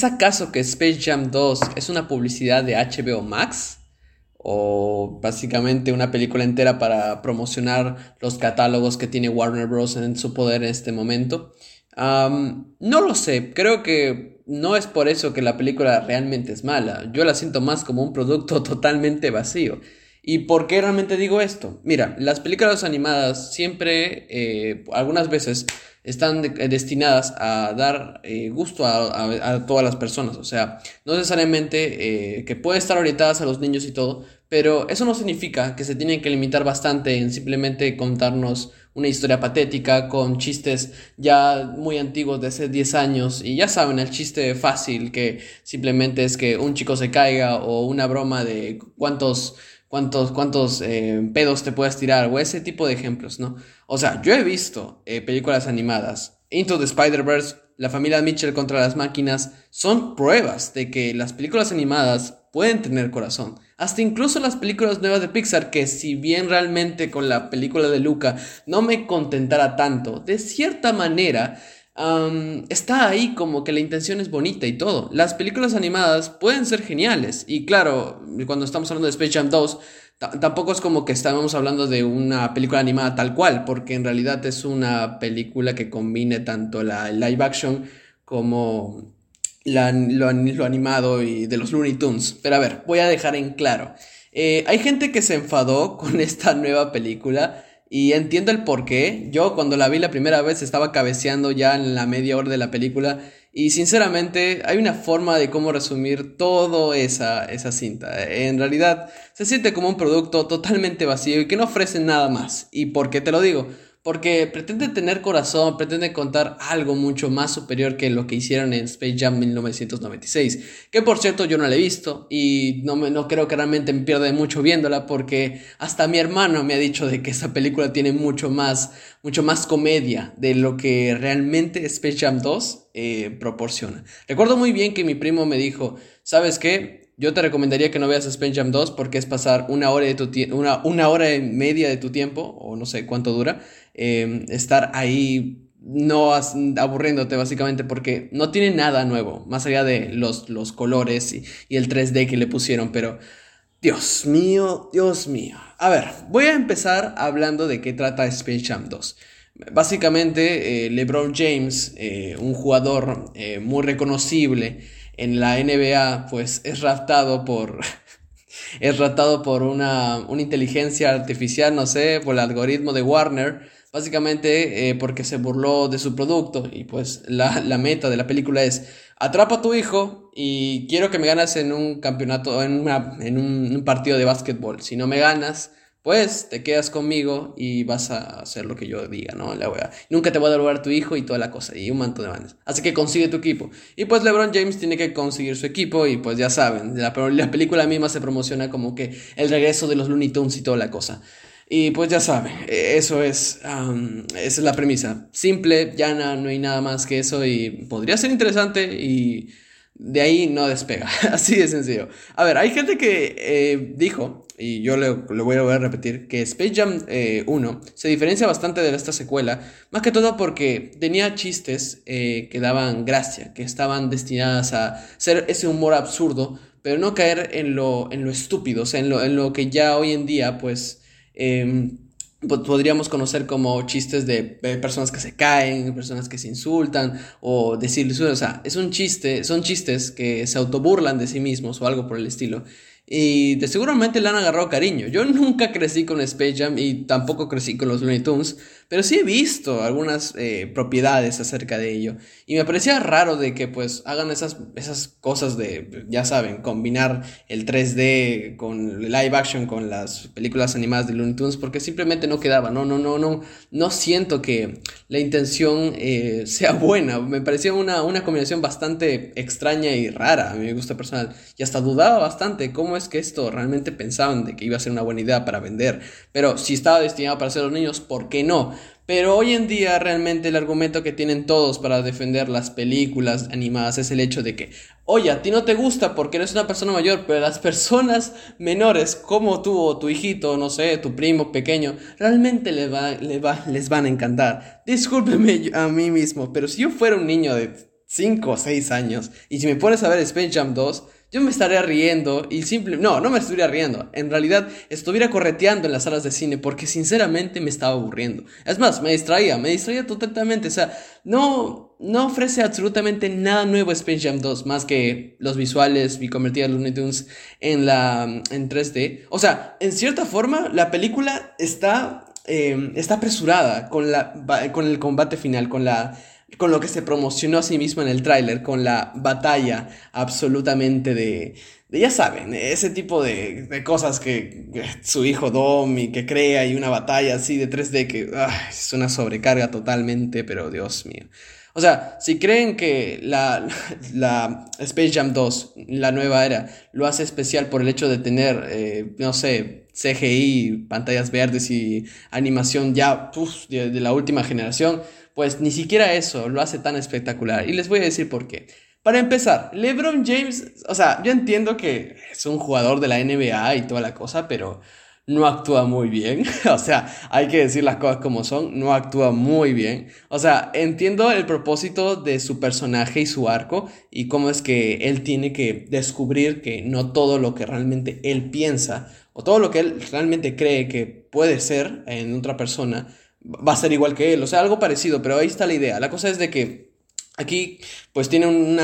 ¿Es acaso que Space Jam 2 es una publicidad de HBO Max? ¿O básicamente una película entera para promocionar los catálogos que tiene Warner Bros. en su poder en este momento? no lo sé, creo que no es por eso que la película realmente es mala. Yo la siento más como un producto totalmente vacío. ¿Y por qué realmente digo esto? Mira, las películas animadas siempre, eh, algunas veces, están destinadas a dar eh, gusto a, todas las personas. O sea, no necesariamente eh, que pueden estar orientadas a los niños y todo, pero eso no significa que se tienen que limitar bastante en simplemente contarnos una historia patética con chistes ya muy antiguos de hace 10 años. Y ya saben, el chiste fácil que simplemente es que un chico se caiga o una broma de cuántos cuántos, cuántos eh, pedos te puedes tirar o ese tipo de ejemplos, ¿no? O sea, yo he visto eh, películas animadas, Into the Spider-Verse, La familia Mitchell contra las máquinas, son pruebas de que las películas animadas pueden tener corazón. Hasta incluso las películas nuevas de Pixar, que si bien realmente con la película de Luca no me contentara tanto, de cierta manera está ahí como que la intención es bonita y todo. Las películas animadas pueden ser geniales. Y claro, cuando estamos hablando de Space Jam 2, tampoco es como que estamos hablando de una película animada tal cual, porque en realidad es una película que combine tanto la live action como lo, animado y de los Looney Tunes. Pero a ver, voy a dejar en claro. Eh, hay gente que se enfadó con esta nueva película y entiendo el por qué. Yo cuando la vi la primera vez estaba cabeceando ya en la media hora de la película. Y sinceramente hay una forma de cómo resumir toda esa, esa cinta. En realidad se siente como un producto totalmente vacío y que no ofrece nada más. ¿Y por qué te lo digo? Porque pretende tener corazón, pretende contar algo mucho más superior que lo que hicieron en Space Jam 1996, que por cierto yo no la he visto y no, me, no creo que realmente me pierda mucho viéndola porque hasta mi hermano me ha dicho de que esa película tiene mucho más, mucho más comedia de lo que realmente Space Jam 2 eh, proporciona. Recuerdo muy bien que mi primo me dijo, ¿sabes qué? Yo te recomendaría que no veas Space Jam 2 porque es pasar una hora, de tu una, una hora y media de tu tiempo, o no sé cuánto dura, em, estar ahí no aburriéndote básicamente porque no tiene nada nuevo, más allá de los, los colores y, el 3D que le pusieron, pero Dios mío, Dios mío. A ver, voy a empezar hablando de qué trata Space Jam 2. Básicamente, eh, LeBron James, eh, un jugador eh, muy reconocible, en la NBA pues es raptado por es raptado por una, una, inteligencia artificial, no sé, por el algoritmo de Warner, básicamente eh, porque se burló de su producto y pues la, la, meta de la película es atrapa a tu hijo y quiero que me ganas en un campeonato, en, una, en un, un partido de básquetbol. Si no me ganas, pues te quedas conmigo y vas a hacer lo que yo diga, ¿no? La. Nunca te voy a devolver tu hijo y toda la cosa, y un manto de bandas. Así que consigue tu equipo. Y pues LeBron James tiene que conseguir su equipo, y pues ya saben, la, la película misma se promociona como que el regreso de los Looney Tunes y toda la cosa. Y pues ya saben, eso es, esa es la premisa. Simple, llana, no hay nada más que eso, y podría ser interesante y de ahí no despega. Así de sencillo. A ver, hay gente que eh, dijo, y yo le, voy a repetir, que Space Jam 1 eh, se diferencia bastante de esta secuela, más que todo porque tenía chistes eh, que daban gracia, que estaban destinadas a ser ese humor absurdo, pero no caer en lo, en lo estúpido, o sea, en lo, en lo que ya hoy en día, pues... Em, podríamos conocer como chistes de personas que se caen, personas que se insultan o decirles, o sea, es un chiste, son chistes que se autoburlan de sí mismos o algo por el estilo. Y de seguramente le han agarrado cariño. Yo nunca crecí con Space Jam y tampoco crecí con los Looney Tunes, pero sí he visto algunas eh, propiedades acerca de ello. Y me parecía raro de que pues hagan esas, esas cosas de, ya saben, combinar el 3D con live action con las películas animadas de Looney Tunes, porque simplemente no quedaba. No, no, no, no. No siento que la intención eh, sea buena. Me parecía una, una combinación bastante extraña y rara. A mí me gusta personal. Y hasta dudaba bastante cómo que esto realmente pensaban de que iba a ser una buena idea para vender. Pero si estaba destinado para ser los niños, ¿por qué no? Pero hoy en día realmente el argumento que tienen todos para defender las películas animadas es el hecho de que, oye, a ti no te gusta porque eres una persona mayor, pero las personas menores como tú o tu hijito, no sé, tu primo pequeño, realmente les, va, va, les van a encantar. Discúlpeme a mí mismo, pero si yo fuera un niño de 5 o 6 años. Y si me pones a ver Space Jam 2, yo me estaría riendo y simple... No, no me estaría riendo. En realidad, estuviera correteando en las salas de cine porque sinceramente me estaba aburriendo. Es más, me distraía, me distraía totalmente. O sea, no, no ofrece absolutamente nada nuevo Space Jam 2, más que los visuales y convertir a Looney en, la, en 3D. O sea, en cierta forma, la película está, eh, está apresurada con, la, con el combate final, con la con lo que se promocionó a sí mismo en el tráiler, con la batalla absolutamente de, ya saben, ese tipo de, de cosas que, su hijo Dom y que crea y una batalla así de 3D que es una sobrecarga totalmente, pero Dios mío. O sea, si creen que la, la Space Jam 2, la nueva era, lo hace especial por el hecho de tener, eh, no sé, CGI, pantallas verdes y animación ya de la última generación, pues ni siquiera eso lo hace tan espectacular. Y les voy a decir por qué. Para empezar, LeBron James, o sea, yo entiendo que es un jugador de la NBA y toda la cosa, pero no actúa muy bien. o sea, hay que decir las cosas como son, no actúa muy bien. O sea, entiendo el propósito de su personaje y su arco y cómo es que él tiene que descubrir que no todo lo que realmente él piensa o todo lo que él realmente cree que puede ser en otra persona va a ser igual que él, o sea, algo parecido, pero ahí está la idea. La cosa es de que aquí pues tiene un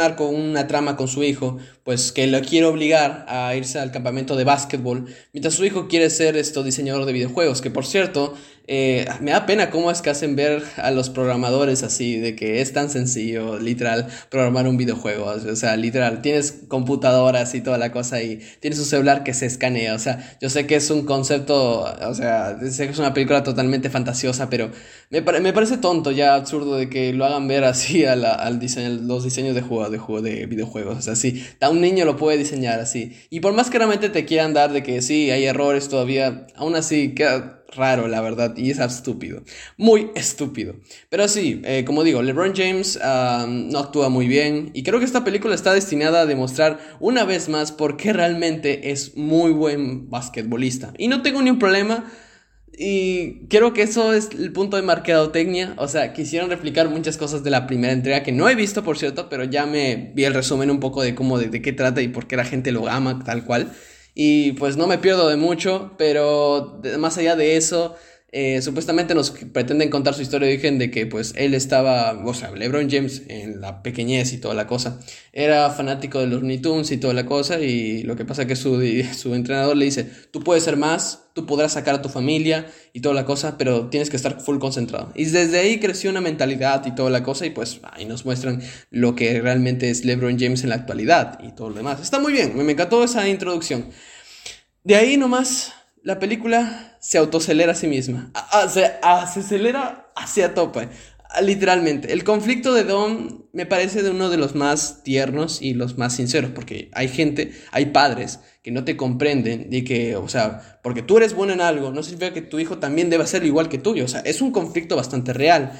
arco, una trama con su hijo, pues que lo quiere obligar a irse al campamento de básquetbol, mientras su hijo quiere ser esto diseñador de videojuegos, que por cierto, eh, me da pena cómo es que hacen ver a los programadores así, de que es tan sencillo, literal, programar un videojuego. O sea, literal, tienes computadoras y toda la cosa y tienes un celular que se escanea. O sea, yo sé que es un concepto, o sea, sé que es una película totalmente fantasiosa, pero me, me parece tonto, ya absurdo de que lo hagan ver así a al diseño, los diseños de, juego, de, juego, de videojuegos. O sea, sí, un niño lo puede diseñar así. Y por más que realmente te quieran dar de que sí, hay errores todavía, aún así queda raro, la verdad, y es estúpido. Muy estúpido. Pero sí, eh, como digo, LeBron James no actúa muy bien y creo que esta película está destinada a demostrar una vez más por qué realmente es muy buen basquetbolista. Y no tengo ni un problema. Y creo que eso es el punto de mercadotecnia. O sea, quisieron replicar muchas cosas de la primera entrega que no he visto, por cierto, pero ya me vi el resumen un poco de cómo, de, de qué trata y por qué la gente lo ama, tal cual. Y pues no me pierdo de mucho, pero más allá de eso, eh, supuestamente nos pretenden contar su historia de origen de que pues él estaba, o sea, LeBron James en la pequeñez y toda la cosa, era fanático de los Looney y toda la cosa y lo que pasa es que su, su entrenador le dice, tú puedes ser más, tú podrás sacar a tu familia y toda la cosa, pero tienes que estar full concentrado. Y desde ahí creció una mentalidad y toda la cosa y pues ahí nos muestran lo que realmente es LeBron James en la actualidad y todo lo demás. Está muy bien, me encantó esa introducción. De ahí nomás la película se autocelera a sí misma. Ah, se, acelera hacia tope. Literalmente. El conflicto de Dom me parece de uno de los más tiernos y los más sinceros. Porque hay gente, hay padres que no te comprenden. Y que, o sea, porque tú eres bueno en algo, no significa que tu hijo también deba ser igual que tuyo. O sea, es un conflicto bastante real.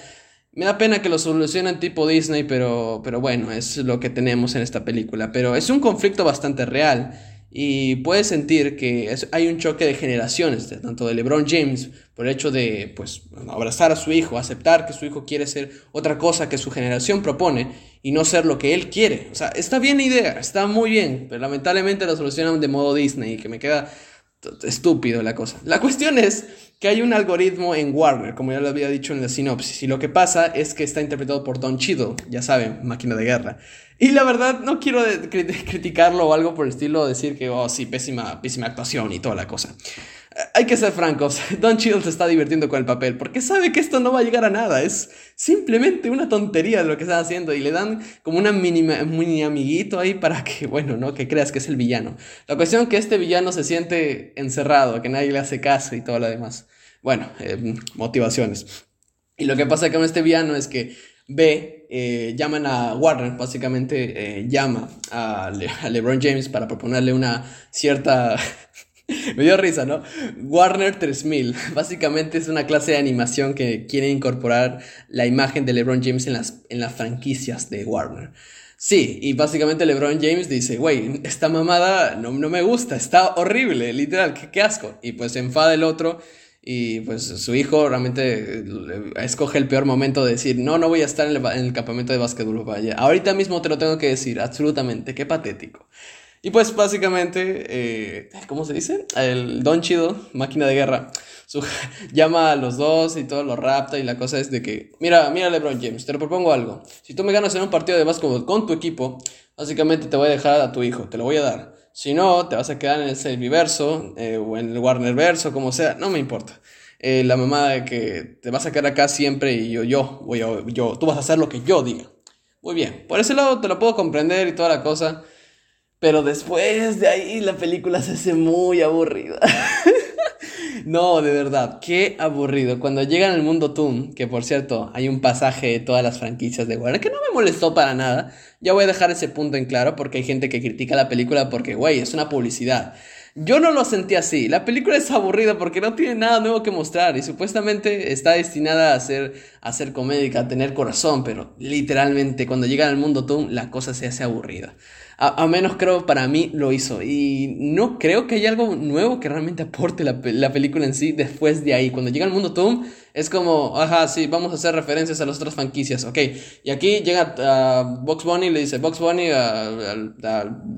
Me da pena que lo solucionen tipo Disney, pero, pero bueno, es lo que tenemos en esta película. Pero es un conflicto bastante real. Y puedes sentir que hay un choque de generaciones, tanto de LeBron James, por el hecho de pues, abrazar a su hijo, aceptar que su hijo quiere ser otra cosa que su generación propone y no ser lo que él quiere. O sea, está bien la idea, está muy bien, pero lamentablemente lo solucionan de modo Disney, que me queda estúpido la cosa. La cuestión es que hay un algoritmo en Warner, como ya lo había dicho en la sinopsis, y lo que pasa es que está interpretado por Don Cheadle, ya saben, máquina de guerra. Y la verdad, no quiero criticarlo o algo por el estilo, decir que, oh, sí, pésima, pésima actuación y toda la cosa. Eh, hay que ser francos, Don Cheadle se está divirtiendo con el papel porque sabe que esto no va a llegar a nada, es simplemente una tontería lo que está haciendo y le dan como una mini, mini amiguito ahí para que, bueno, no que creas que es el villano. La cuestión es que este villano se siente encerrado, que nadie le hace caso y todo lo demás. Bueno, eh, motivaciones. Y lo que pasa con este villano es que ve, eh, llaman a Warner, básicamente eh, llama a, LeBron James para proponerle una cierta... Me dio risa, ¿no? Warner 3000. Básicamente es una clase de animación que quiere incorporar la imagen de LeBron James en las, en las franquicias de Warner. Sí, y básicamente LeBron James dice, güey, esta mamada no, no, me gusta, está horrible, literal, qué, qué asco. Y pues se enfada el otro Y pues su hijo realmente eh, escoge el peor momento de decir, no, no voy a estar en el, campamento de básquetbol. Vaya, ahorita mismo te lo tengo que decir, absolutamente, qué patético. Y pues básicamente, eh, ¿cómo se dice? El Don Chido, máquina de guerra, llama a los dos y todo lo rapta y la cosa es de que, mira, mira LeBron James, te propongo algo. Si tú me ganas en un partido de básquetbol con tu equipo, básicamente te voy a dejar a tu hijo, te lo voy a dar. Si no, te vas a quedar en el Selviverso eh, o en el Warner Verso, como sea, no me importa. Eh, la mamá de que te vas a quedar acá siempre y yo, yo, voy a, yo, tú vas a hacer lo que yo diga. Muy bien, por ese lado te lo puedo comprender y toda la cosa, pero después de ahí la película se hace muy aburrida. No, de verdad, qué aburrido. Cuando llegan al mundo Toon, que por cierto, hay un pasaje de todas las franquicias de Warner que no me molestó para nada. Ya voy a dejar ese punto en claro porque hay gente que critica la película porque, güey, es una publicidad. Yo no lo sentí así. La película es aburrida porque no tiene nada nuevo que mostrar y supuestamente está destinada a ser, a ser comédica, a tener corazón, pero literalmente cuando llegan al mundo Toon la cosa se hace aburrida. A, menos creo para mí lo hizo. Y no creo que haya algo nuevo que realmente aporte la, la película en sí después de ahí. Cuando llega al mundo Toon es como, ajá, sí, vamos a hacer referencias a las otras franquicias, ok. Y aquí llega a Box Bunny y le dice, Box Bunny a,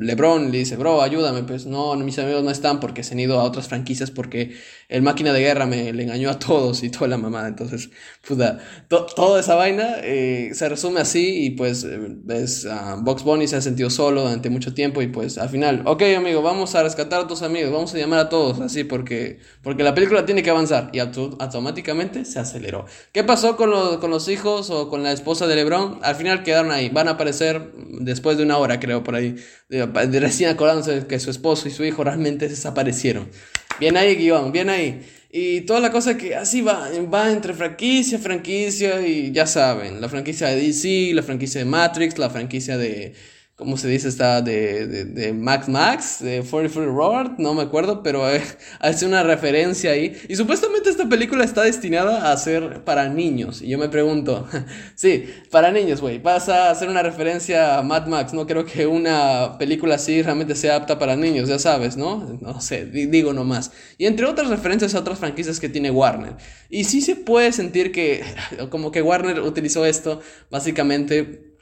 LeBron, le dice, bro, ayúdame. Pues no, mis amigos no están porque se han ido a otras franquicias porque el máquina de guerra me le engañó a todos y toda la mamada. Entonces, puta, toda esa vaina eh, se resume así y pues ves, Box Bunny se ha sentido solo durante mucho tiempo y pues al final, ok amigo, vamos a rescatar a tus amigos, vamos a llamar a todos así porque, porque la película tiene que avanzar y automáticamente se aceleró. ¿Qué pasó con, con los hijos o con la esposa de Lebron? Al final quedaron ahí. Van a aparecer después de una hora, creo, por ahí. Recién acordándose que su esposo y su hijo realmente desaparecieron. Bien ahí, guion, bien ahí. Y toda la cosa que así va, va entre franquicia, franquicia y ya saben, la franquicia de DC, la franquicia de Matrix, la franquicia de, ¿cómo se dice? Está de, de, de Max Max, de 44 Robert, no me acuerdo, pero eh, hace una referencia ahí. Y supuestamente esta película está destinada a ser para niños. Y yo me pregunto, sí, para niños, güey, vas a hacer una referencia a Mad Max. No creo que una película así realmente sea apta para niños, ya sabes, ¿no? No sé, digo nomás. Y entre otras referencias a otras franquicias que tiene Warner. Y sí se puede sentir que, como que Warner utilizó esto básicamente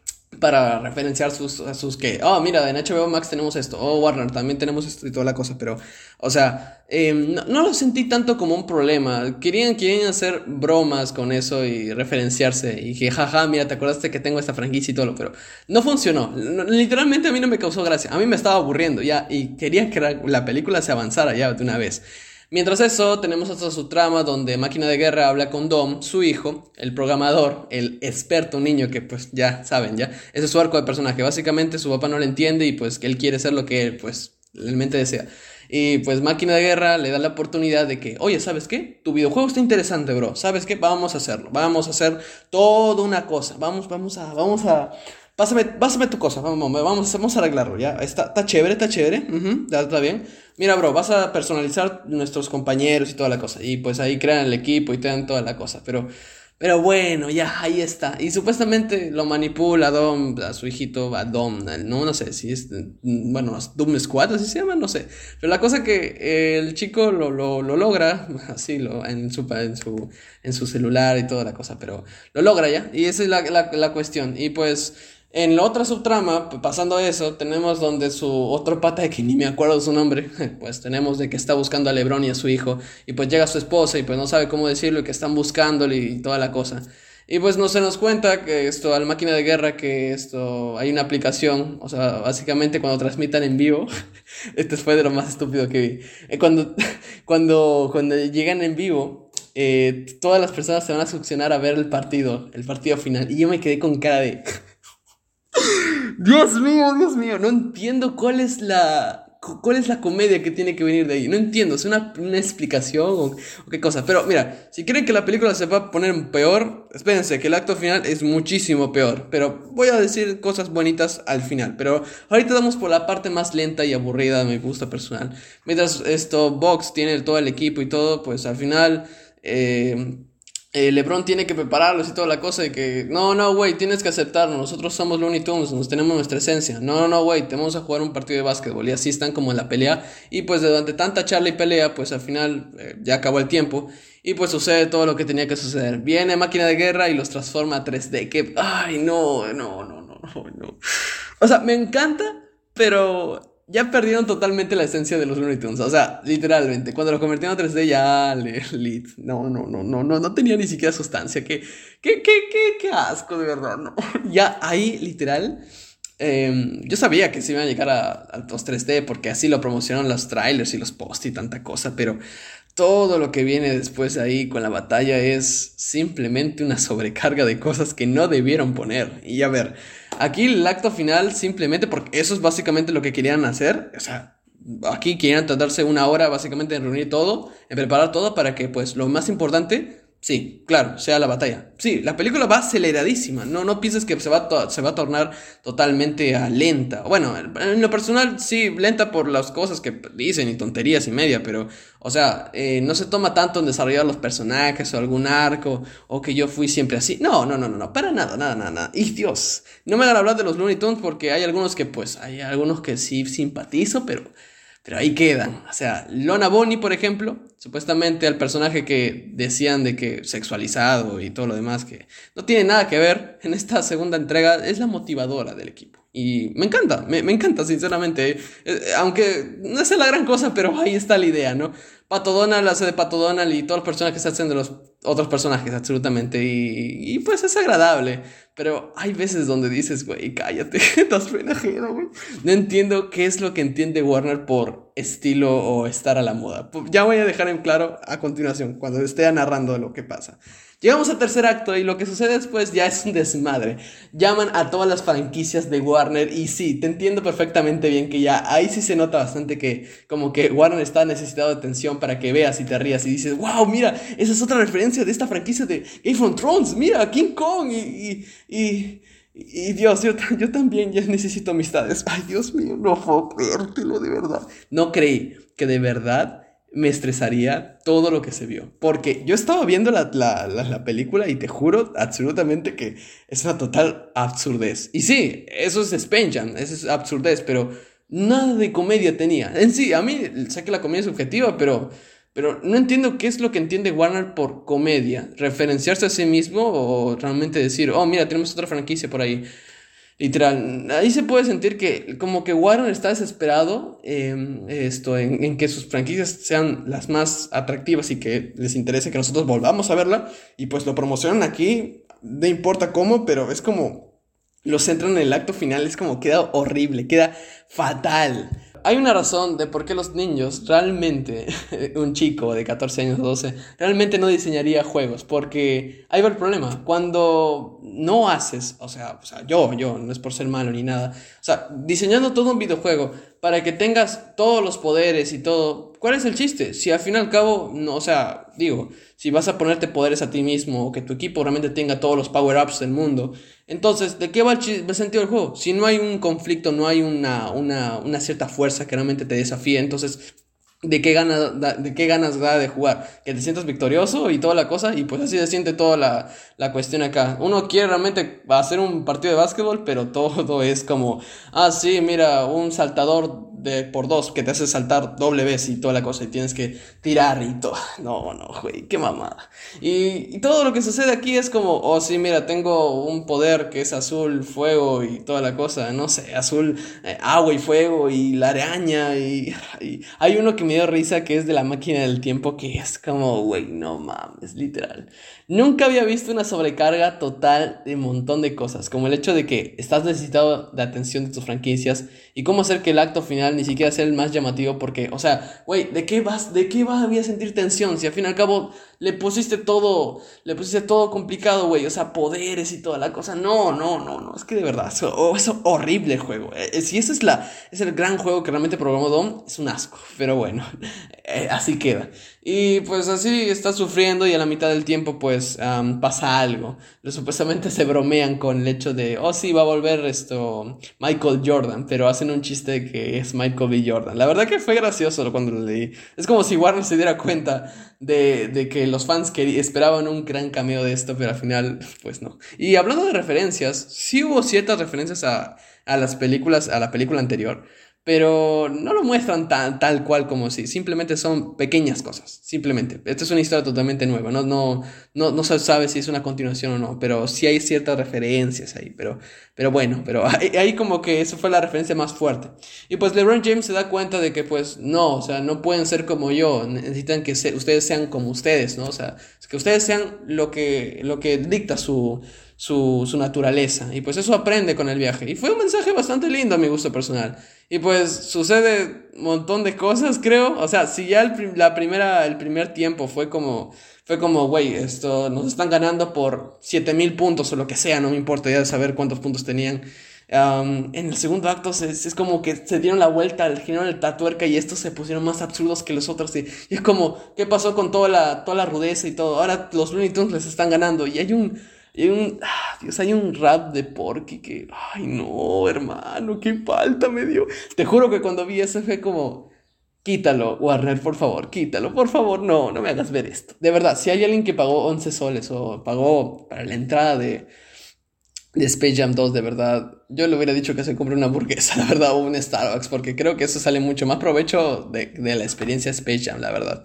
para referenciar sus, sus que, oh, mira, en HBO Max tenemos esto, oh, Warner también tenemos esto y toda la cosa, pero, o sea, em, no, lo sentí tanto como un problema. Querían, querían hacer bromas con eso y referenciarse y que, jaja, mira, te acordaste que tengo esta franquicia y todo, pero no funcionó. Literalmente a mí no me causó gracia, a mí me estaba aburriendo ya y quería que la película se avanzara ya de una vez. Mientras eso, tenemos hasta su trama donde Máquina de Guerra habla con Dom, su hijo, el programador, el experto niño que pues ya saben, ya. Ese es su arco de personaje. Básicamente su papá no le entiende y pues que él quiere ser lo que pues realmente desea. Y pues Máquina de Guerra le da la oportunidad de que, oye, ¿sabes qué? Tu videojuego está interesante, bro. ¿Sabes qué? Vamos a hacerlo. Vamos a hacer toda una cosa. Vamos, vamos a, vamos a Pásame, pásame tu cosa, vamos, vamos, vamos a arreglarlo, ¿ya? Está, está chévere, está chévere, está bien. Mira, bro, vas a personalizar nuestros compañeros y toda la cosa. Y pues ahí crean el equipo y te dan toda la cosa. Pero, pero bueno, ya, ahí está. Y supuestamente lo manipula a Dom, a su hijito, a Dom, no, no sé si es, bueno, Doom Squad, así se llama, no sé. Pero la cosa que el chico lo, lo, lo logra, así, lo, en, su, en, su, en su celular y toda la cosa, pero lo logra ya. Y esa es la, la, la cuestión. Y pues en la otra subtrama, pasando eso, tenemos donde su otro pata, de que ni me acuerdo su nombre, pues tenemos de que está buscando a Lebron y a su hijo, y pues llega su esposa y pues no sabe cómo decirlo y que están buscándole y toda la cosa. Y pues no se nos cuenta que esto, a la máquina de guerra, que esto, hay una aplicación, o sea, básicamente cuando transmitan en vivo, esto fue de lo más estúpido que vi, eh, cuando, cuando, cuando llegan en vivo, eh, todas las personas se van a succionar a ver el partido, el partido final, y yo me quedé con cara de... Dios mío, Dios mío, no entiendo cuál es la cuál es la comedia que tiene que venir de ahí. No entiendo, es una, una explicación o, qué cosa. Pero mira, si creen que la película se va a poner peor, espérense que el acto final es muchísimo peor. Pero voy a decir cosas bonitas al final. Pero ahorita damos por la parte más lenta y aburrida de mi gusto personal. Mientras esto, Box tiene todo el equipo y todo, pues al final... Eh, eh, LeBron tiene que prepararlos y toda la cosa de que, no, no, güey, tienes que aceptarnos, nosotros somos Looney Tunes, nos tenemos nuestra esencia, no, no, no, güey, te vamos a jugar un partido de básquetbol y así están como en la pelea y pues durante tanta charla y pelea, pues al final eh, ya acabó el tiempo y pues sucede todo lo que tenía que suceder. Viene máquina de guerra y los transforma a 3D, que, ay, no, no, no, no, no, no. O sea, me encanta, pero ya perdieron totalmente la esencia de los Looney Tunes. O sea, literalmente, cuando lo convirtieron a 3D ya lit. No, no, no, no, no, no tenía ni siquiera sustancia. Qué, qué, qué, qué, qué asco, de verdad. Ya ahí, literal. Em, yo sabía que se iban a llegar a, a los 3D porque así lo promocionaron los trailers y los posts y tanta cosa, pero todo lo que viene después ahí con la batalla es simplemente una sobrecarga de cosas que no debieron poner. Y a ver, aquí el acto final simplemente, porque eso es básicamente lo que querían hacer, o sea, aquí querían tratarse una hora básicamente en reunir todo, en preparar todo para que pues lo más importante Sí, claro, sea la batalla. Sí, la película va aceleradísima. No, no pienses que se va, a se va a tornar totalmente a lenta. Bueno, en lo personal, sí, lenta por las cosas que dicen y tonterías y media, pero, o sea, eh, no se toma tanto en desarrollar los personajes o algún arco o que yo fui siempre así. No, no, no, no, no, para nada, nada, nada, nada. Y Dios, no me hagan hablar de los Looney Tunes porque hay algunos que, pues, hay algunos que sí simpatizo, pero pero ahí quedan. O sea, Lona Bonnie, por ejemplo, supuestamente al personaje que decían de que sexualizado y todo lo demás, que no tiene nada que ver en esta segunda entrega, es la motivadora del equipo. Y me encanta, me, encanta, sinceramente. Eh, eh, aunque no es la gran cosa, pero ahí está la idea, ¿no? Pato Donald hace de Pato Donald y todos los personajes hacen de los otros personajes, absolutamente. Y, pues es agradable. Pero hay veces donde dices, güey, cállate, estás ajeno, güey. No entiendo qué es lo que entiende Warner por estilo o estar a la moda. Ya voy a dejar en claro a continuación, cuando esté narrando lo que pasa. Llegamos al tercer acto y lo que sucede después ya es un desmadre. Llaman a todas las franquicias de Warner y sí, te entiendo perfectamente bien que ya ahí sí se nota bastante que como que Warner está necesitado de atención para que veas y te rías y dices, wow, mira, esa es otra referencia de esta franquicia de Game of Thrones, mira, King Kong y... y, y Dios, yo, yo, también ya necesito amistades. Ay, Dios mío, no puedo creértelo de verdad. No creí que de verdad me estresaría todo lo que se vio. Porque yo estaba viendo la, la, película y te juro absolutamente que es una total absurdez. Y sí, eso es Spenjan, eso es absurdez, pero nada de comedia tenía. En sí, a mí sé que la comedia es subjetiva, pero, pero no entiendo qué es lo que entiende Warner por comedia. Referenciarse a sí mismo o realmente decir, oh, mira, tenemos otra franquicia por ahí. Literal, ahí se puede sentir que como que Warner está desesperado em, esto, en, que sus franquicias sean las más atractivas y que les interese que nosotros volvamos a verla y pues lo promocionan aquí, no importa cómo, pero es como lo centran en el acto final, es como queda horrible, queda fatal hay una razón de por qué los niños realmente, un chico de 14 años, 12, realmente no diseñaría juegos. Porque ahí va el problema. Cuando no haces, o sea, o sea, yo, yo, no es por ser malo ni nada. O sea, diseñando todo un videojuego para que tengas todos los poderes y todo, ¿cuál es el chiste? Si al fin y al cabo, no, o sea, digo, si vas a ponerte poderes a ti mismo o que tu equipo realmente tenga todos los power-ups del mundo, entonces, ¿de qué va el, sentido del juego? Si no hay un conflicto, no hay una, una, una cierta fuerza que realmente te desafíe, entonces de qué ganas de qué ganas da de jugar. Que te sientas victorioso y toda la cosa y pues así se siente toda la, la, cuestión acá. Uno quiere realmente hacer un partido de básquetbol pero todo es como ah sí mira un saltador de por dos que te hace saltar doble vez y toda la cosa y tienes que tirar y todo no no güey qué mamada y, todo lo que sucede aquí es como oh sí mira tengo un poder que es azul fuego y toda la cosa no sé azul eh, agua y fuego y la araña y, y hay uno que me dio risa que es de la máquina del tiempo, que es como, güey, no mames, literal. Nunca había visto una sobrecarga total de un montón de cosas, como el hecho de que estás necesitado de atención de tus franquicias y cómo hacer que el acto final ni siquiera sea el más llamativo, porque, o sea, güey, ¿de qué vas, de qué vas a sentir tensión si al fin y al cabo le pusiste todo, le pusiste todo complicado, güey, o sea, poderes y toda la cosa. No, no, no, no, es que de verdad, es, es horrible juego. Eh, eh, si ese es, la, es el gran juego que realmente programó Dom, es un asco, pero bueno, eh, así queda. Y pues así está sufriendo y a la mitad del tiempo pues pasa algo. supuestamente se bromean con el hecho de, oh sí, va a volver esto Michael Jordan, pero hacen un chiste que es Michael B. Jordan. La verdad que fue gracioso cuando lo leí. Es como si Warner se diera cuenta de, de que los fans esperaban un gran cameo de esto, pero al final, pues no. Y hablando de referencias, sí hubo ciertas referencias a, a las películas, a la película anterior pero no lo muestran tan, tal cual como si, simplemente son pequeñas cosas, simplemente. Esta es una historia totalmente nueva, no, no, no, no se sabe si es una continuación o no, pero sí hay ciertas referencias ahí, pero, pero bueno, pero ahí, como que eso fue la referencia más fuerte. Y pues LeBron James se da cuenta de que pues no, o sea, no pueden ser como yo, necesitan que ustedes sean como ustedes, ¿no? O sea, que ustedes sean lo que, lo que dicta su, su, su naturaleza. Y pues eso aprende con el viaje. Y fue un mensaje bastante lindo a mi gusto personal. Y pues sucede un montón de cosas, creo. O sea, si ya el, la primera, el primer tiempo fue como, fue como, güey, esto nos están ganando por 7000 puntos o lo que sea, no me importa ya saber cuántos puntos tenían. en el segundo acto es, es, como que se dieron la vuelta, giraron el tatuerca y estos se pusieron más absurdos que los otros. Y, es como, ¿qué pasó con toda la, toda la rudeza y todo? Ahora los Looney Tunes les están ganando y hay un y un, ah, Dios, hay un rap de Porky que, ay no, hermano, qué falta me dio. Te juro que cuando vi eso fue como, quítalo, Warner, por favor, quítalo, por favor, no, no me hagas ver esto. De verdad, si hay alguien que pagó 11 soles o pagó para la entrada de, de Space Jam 2, de verdad, yo le hubiera dicho que se compre una hamburguesa, la verdad, o un Starbucks, porque creo que eso sale mucho más provecho de, de la experiencia Space Jam, la verdad.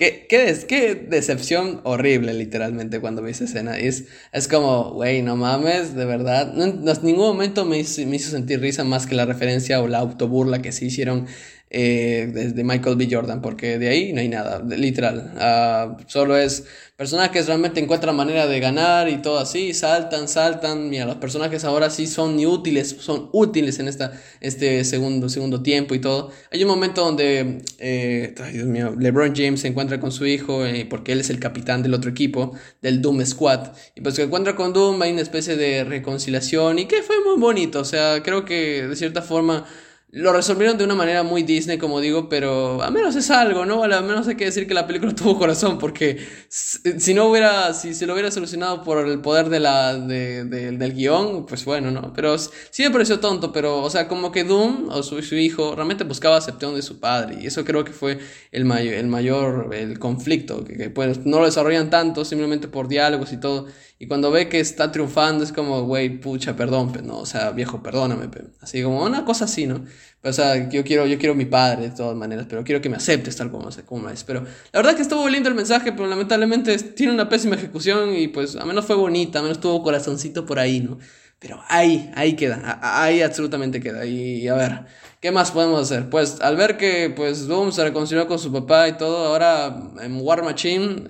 Qué, qué, decepción horrible, literalmente, cuando vi esa escena. es, es como, güey, no mames, de verdad. No, en ningún momento me hizo sentir risa más que la referencia o la autoburla que se hicieron eh, desde Michael B. Jordan, porque de ahí no hay nada, literal. Uh, solo es personajes realmente encuentran manera de ganar y todo así, saltan, saltan. Mira, los personajes ahora sí son útiles, son útiles en esta, este segundo, segundo tiempo y todo. Hay un momento donde, eh, Dios mío, LeBron James se encuentra con su hijo, eh, porque él es el capitán del otro equipo, del Doom Squad. Y pues se encuentra con Doom, hay una especie de reconciliación y que fue muy bonito. O sea, creo que de cierta forma lo resolvieron de una manera muy Disney, como digo, pero a menos es algo, ¿no? Al menos hay que decir que la película tuvo corazón, porque si no hubiera, si se lo hubiera solucionado por el poder de la, de, del guion, pues bueno, ¿no? Pero sí me pareció tonto, pero, o sea, como que Doom o su, su hijo realmente buscaba aceptación de su padre, y eso creo que fue el mayor, el mayor, el conflicto, que, pues no lo desarrollan tanto, simplemente por diálogos y todo, y cuando ve que está triunfando es como, güey, pucha, perdón, no, o sea, viejo, perdóname, así como una cosa así, ¿no? o sea, yo quiero, yo quiero mi padre de todas maneras, pero quiero que me aceptes tal como, como es. Pero la verdad que estuvo lindo el mensaje, pero lamentablemente tiene una pésima ejecución y pues a menos fue bonita, a menos tuvo corazoncito por ahí, ¿no? Pero ahí, ahí queda, ahí absolutamente queda. Y, a ver, ¿qué más podemos hacer? Pues al ver que pues Doom se reconcilió con su papá y todo, ahora en War Machine,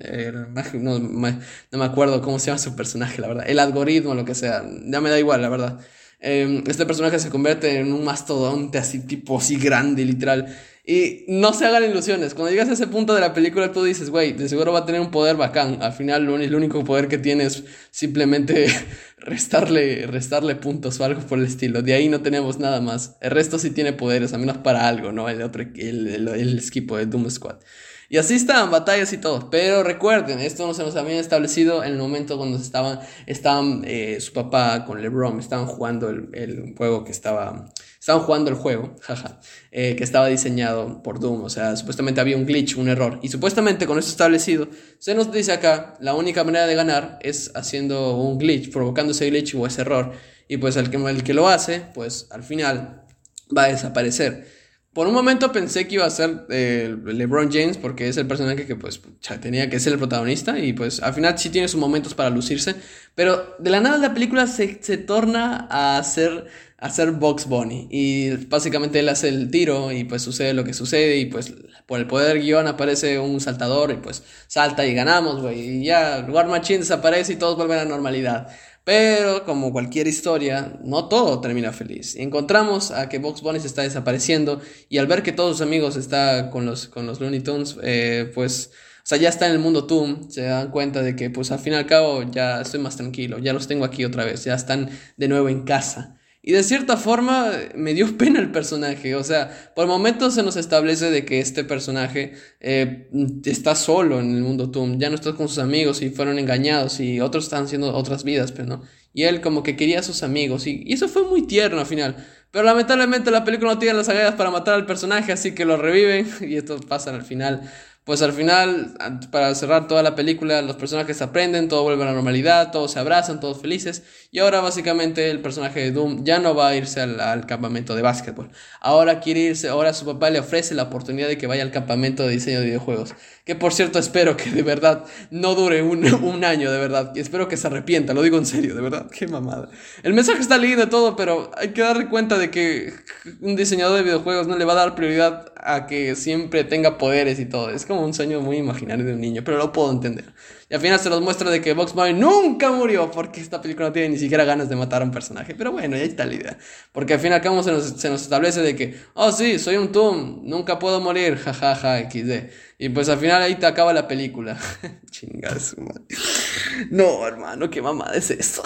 no, no, me acuerdo cómo se llama su personaje, la verdad, el algoritmo, lo que sea, ya me da igual, la verdad. Em, este personaje se convierte en un mastodonte así, tipo así grande, literal. Y no se hagan ilusiones. Cuando llegas a ese punto de la película, tú dices, güey, de seguro va a tener un poder bacán. Al final, el único poder que tiene es simplemente restarle, restarle puntos o algo por el estilo. De ahí no tenemos nada más. El resto sí tiene poderes, al menos para algo, ¿no? El otro, el, el, el equipo de Doom Squad. Y así estaban, batallas y todo. Pero recuerden, esto no se nos había establecido en el momento cuando estaban, estaban eh, su papá con LeBron, estaban jugando el, el, juego que estaba, estaban jugando el juego, jaja, eh, que estaba diseñado por Doom. O sea, supuestamente había un glitch, un error. Y supuestamente con eso establecido, se nos dice acá, la única manera de ganar es haciendo un glitch, provocando ese glitch o ese error. Y pues el que, el que lo hace, pues al final va a desaparecer. Por un momento pensé que iba a ser eh, LeBron James porque es el personaje que pues tenía que ser el protagonista y pues al final sí tiene sus momentos para lucirse, pero de la nada la película se, torna a hacer, a hacer Box Bunny y básicamente él hace el tiro y pues sucede lo que sucede y pues por el poder guion aparece un saltador y pues salta y ganamos, güey, y ya War Machine desaparece y todos vuelven a la normalidad. Pero como cualquier historia, no todo termina feliz. Encontramos a que Box Bunny se está desapareciendo y al ver que todos sus amigos están con los, con los Looney Tunes, eh, pues, o sea, ya está en el mundo Toon, se dan cuenta de que pues al fin y al cabo ya estoy más tranquilo, ya los tengo aquí otra vez, ya están de nuevo en casa. Y de cierta forma me dio pena el personaje. O sea, por momentos se nos establece de que este personaje eh, está solo en el mundo Toon. Ya no está con sus amigos y fueron engañados y otros están haciendo otras vidas, pero no. Y él como que quería a sus amigos y, y eso fue muy tierno al final. Pero lamentablemente la película no tiene las habilidades para matar al personaje, así que lo reviven y esto pasa al final pues al final, para cerrar toda la película, los personajes aprenden, todo vuelve a la normalidad, todos se abrazan, todos felices. Y ahora básicamente el personaje de Doom ya no va a irse al, campamento de básquetbol. Ahora quiere irse, ahora su papá le ofrece la oportunidad de que vaya al campamento de diseño de videojuegos. Que por cierto espero que de verdad no dure un, año, de verdad. Y espero que se arrepienta, lo digo en serio, de verdad. Qué mamada. El mensaje está lindo y todo, pero hay que darle cuenta de que un diseñador de videojuegos no le va a dar prioridad a que siempre tenga poderes y todo. Es como un sueño muy imaginario de un niño, pero lo puedo entender. Y al final se nos muestra de que Box Bunny nunca murió porque esta película no tiene ni siquiera ganas de matar a un personaje. Pero bueno, ahí está la idea. Porque al fin y al cabo se nos, se nos establece de que, oh sí, soy un Toon, nunca puedo morir, jajaja, XD. Y pues al final ahí te acaba la película. Chingas, No, hermano, qué mamada es esto.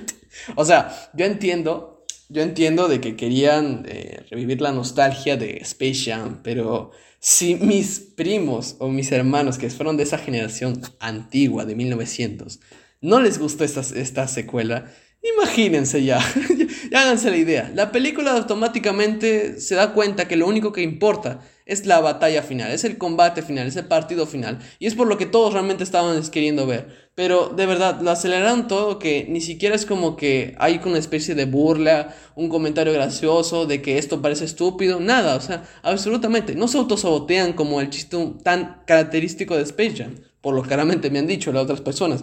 o sea, yo entiendo yo entiendo de que querían eh, revivir la nostalgia de Space Jam, pero si mis primos o mis hermanos que fueron de esa generación antigua de 1900 no les gustó esta, esta secuela, imagínense ya, ya háganse la idea. La película automáticamente se da cuenta que lo único que importa es la batalla final, es el combate final, es el partido final. Y es por lo que todos realmente estaban queriendo ver. Pero de verdad, lo aceleraron todo que ni siquiera es como que hay una especie de burla, un comentario gracioso de que esto parece estúpido, nada, o sea, absolutamente. No se autosabotean como el chiste tan característico de Space Jam, por lo que claramente me han dicho las otras personas.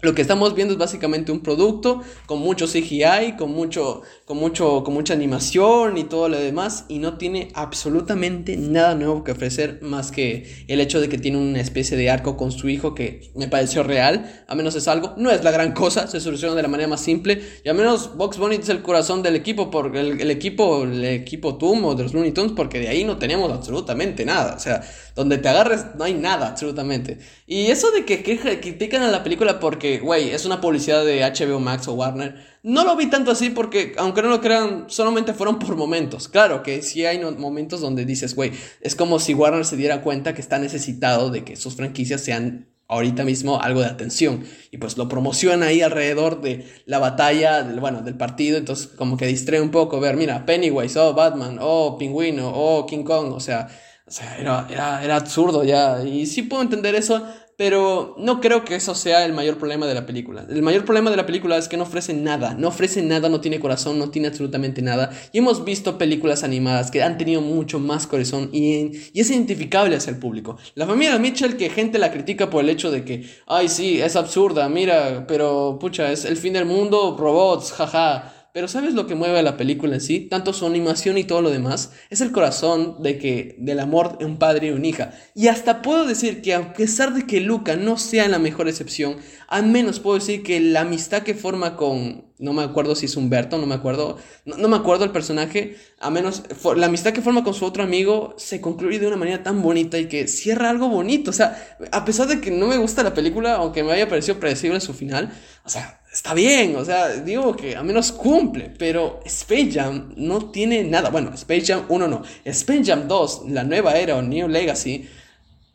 Lo que estamos viendo es básicamente un producto con mucho CGI, con mucho, con mucho, con mucha animación y todo lo demás, y no tiene absolutamente nada nuevo que ofrecer más que el hecho de que tiene una especie de arco con su hijo que me pareció real, a menos es algo, no es la gran cosa, se soluciona de la manera más simple, y a menos Box Bunny es el corazón del equipo, porque el, equipo, el equipo Toon o de los Looney Tunes, porque de ahí no tenemos absolutamente nada, o sea, donde te agarres no hay nada absolutamente. Y eso de que, que critican a la película porque güey, es una publicidad de HBO Max o Warner. No lo vi tanto así porque, aunque no lo crean, solamente fueron por momentos. Claro que sí hay momentos donde dices, güey, es como si Warner se diera cuenta que está necesitado de que sus franquicias sean ahorita mismo algo de atención. Y pues lo promociona ahí alrededor de la batalla, del, bueno, del partido. Entonces como que distrae un poco ver, mira, Pennywise, oh Batman, oh Pingüino, oh King Kong. O sea, o sea era, era, era absurdo ya. Y sí puedo entender eso. Pero no creo que eso sea el mayor problema de la película. El mayor problema de la película es que no ofrece nada. No ofrece nada, no tiene corazón, no tiene absolutamente nada. Y hemos visto películas animadas que han tenido mucho más corazón y, y es identificable hacia el público. La familia Mitchell, que gente la critica por el hecho de que, ay, sí, es absurda, mira, pero pucha, es el fin del mundo, robots, jaja. Pero ¿sabes lo que mueve a la película en sí? Tanto su animación y todo lo demás. Es el corazón de que, del amor de un padre y una hija. Y hasta puedo decir que a pesar de que Luca no sea la mejor excepción, al menos puedo decir que la amistad que forma con, no me acuerdo si es Humberto, no me acuerdo, no, me acuerdo el personaje, a menos la amistad que forma con su otro amigo se concluye de una manera tan bonita y que cierra algo bonito. O sea, a pesar de que no me gusta la película, aunque me haya parecido predecible su final, o sea, está bien, o sea, digo que al menos cumple, pero Space Jam no tiene nada. Bueno, Space Jam 1 no, Space Jam 2, la nueva era o New Legacy,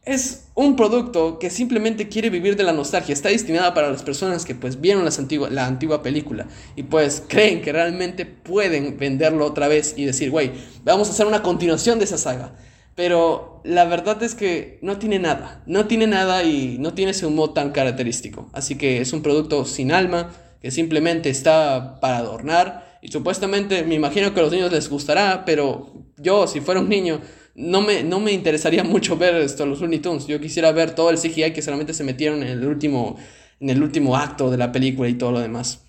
es un producto que simplemente quiere vivir de la nostalgia. Está destinada para las personas que pues vieron las la antigua película y pues creen que realmente pueden venderlo otra vez y decir, güey, vamos a hacer una continuación de esa saga. Pero la verdad es que no tiene nada, no tiene nada y no tiene ese humor tan característico. Así que es un producto sin alma, que simplemente está para adornar. Y supuestamente me imagino que a los niños les gustará, pero yo, si fuera un niño, no me, no me interesaría mucho ver esto, los Looney Tunes. Yo quisiera ver todo el CGI que solamente se metieron en el último, en el último acto de la película y todo lo demás.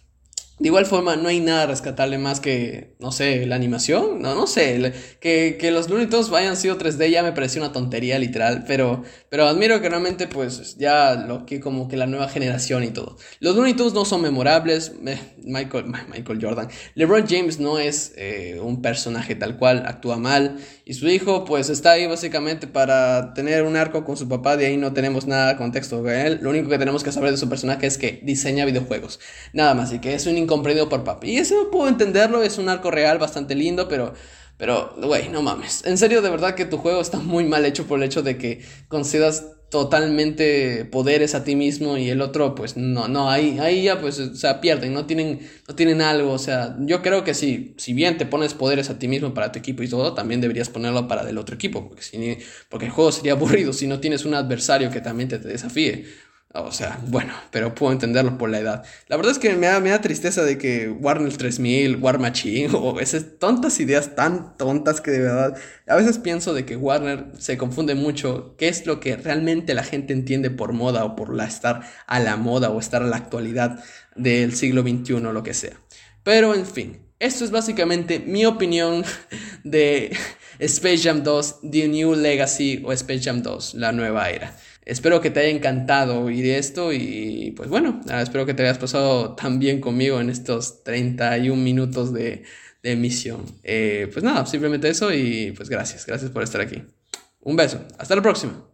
De igual forma, no hay nada rescatable más que, no sé, la animación. No, no sé. Que, que los Looney Tunes hayan sido 3D ya me pareció una tontería, literal. Pero, pero admiro que realmente, pues, ya lo que como que la nueva generación y todo. Los Looney Tunes no son memorables. Michael, Michael Jordan. LeBron James no es eh, un personaje tal cual, actúa mal. Y su hijo, pues, está ahí básicamente para tener un arco con su papá. De ahí no tenemos nada de contexto con él. Lo único que tenemos que saber de su personaje es que diseña videojuegos. Nada más. Y que es un incomprendido por papi. Y eso puedo entenderlo, es un arco real bastante lindo, pero, pero, güey, no mames. En serio, de verdad que tu juego está muy mal hecho por el hecho de que concedas totalmente poderes a ti mismo y el otro pues no, no, ahí, ahí ya pues, o sea, pierden, no tienen, no tienen algo, o sea, yo creo que sí, si bien te pones poderes a ti mismo para tu equipo y todo, también deberías ponerlo para del otro equipo, porque, si, porque el juego sería aburrido si no tienes un adversario que también te desafíe. O sea, bueno, pero puedo entenderlo por la edad. La verdad es que me da, me da tristeza de que Warner 3000, War Machine, o esas tontas ideas tan tontas que de verdad. A veces pienso de que Warner se confunde mucho qué es lo que realmente la gente entiende por moda o por la estar a la moda o estar a la actualidad del siglo XXI o lo que sea. Pero en fin, esto es básicamente mi opinión de Space Jam 2, The New Legacy o Space Jam 2, la nueva era. Espero que te haya encantado oír esto y pues bueno, espero que te hayas pasado tan bien conmigo en estos 31 minutos de, emisión. Eh, pues nada, simplemente eso y pues gracias, gracias por estar aquí. Un beso, hasta la próxima.